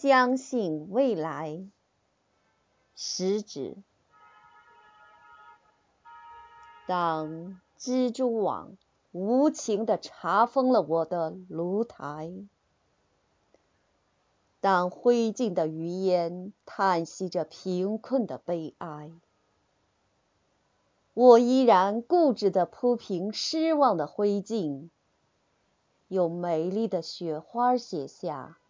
相信未来。食指，当蜘蛛网无情地查封了我的炉台，当灰烬的余烟叹息着贫困的悲哀，我依然固执地铺平失望的灰烬。用美丽的雪花写下“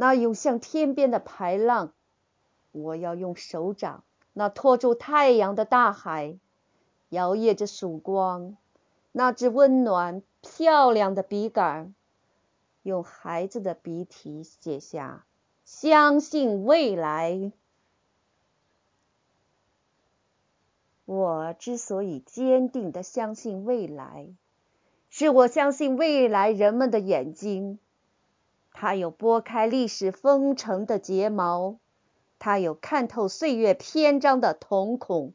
那涌向天边的排浪；我要用手掌，那托住太阳的大海，摇曳着曙光；那支温暖漂亮的笔杆，用孩子的笔体写下“相信未来”。我之所以坚定地相信未来。是我相信未来人们的眼睛，它有拨开历史风尘的睫毛，它有看透岁月篇章的瞳孔。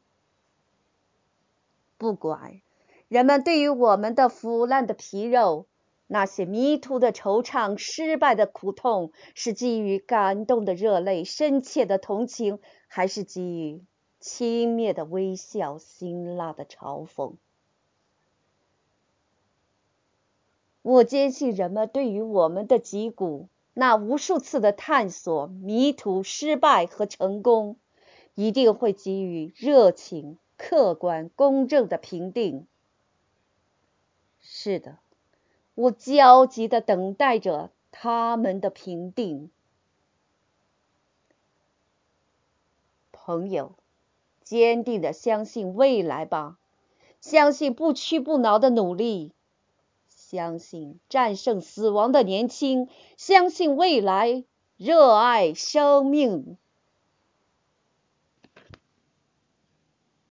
不管人们对于我们的腐烂的皮肉、那些迷途的惆怅、失败的苦痛，是基于感动的热泪、深切的同情，还是基于轻蔑的微笑、辛辣的嘲讽？我坚信，人们对于我们的脊骨那无数次的探索、迷途、失败和成功，一定会给予热情、客观、公正的评定。是的，我焦急的等待着他们的评定。朋友，坚定的相信未来吧，相信不屈不挠的努力。相信战胜死亡的年轻，相信未来，热爱生命。